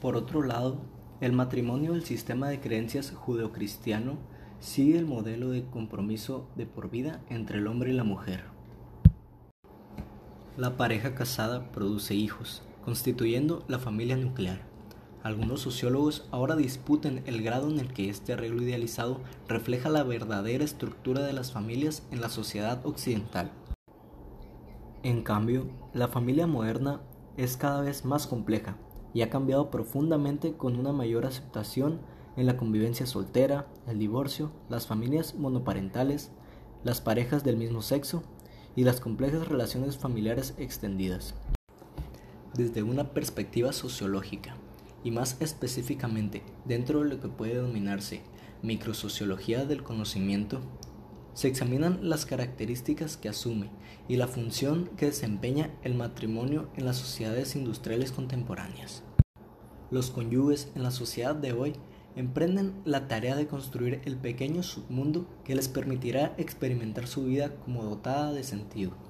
Por otro lado, el matrimonio del sistema de creencias judeocristiano sigue el modelo de compromiso de por vida entre el hombre y la mujer. La pareja casada produce hijos, constituyendo la familia nuclear. Algunos sociólogos ahora disputan el grado en el que este arreglo idealizado refleja la verdadera estructura de las familias en la sociedad occidental. En cambio, la familia moderna es cada vez más compleja y ha cambiado profundamente con una mayor aceptación en la convivencia soltera, el divorcio, las familias monoparentales, las parejas del mismo sexo y las complejas relaciones familiares extendidas. Desde una perspectiva sociológica, y más específicamente dentro de lo que puede denominarse microsociología del conocimiento, se examinan las características que asume y la función que desempeña el matrimonio en las sociedades industriales contemporáneas. Los cónyuges en la sociedad de hoy emprenden la tarea de construir el pequeño submundo que les permitirá experimentar su vida como dotada de sentido.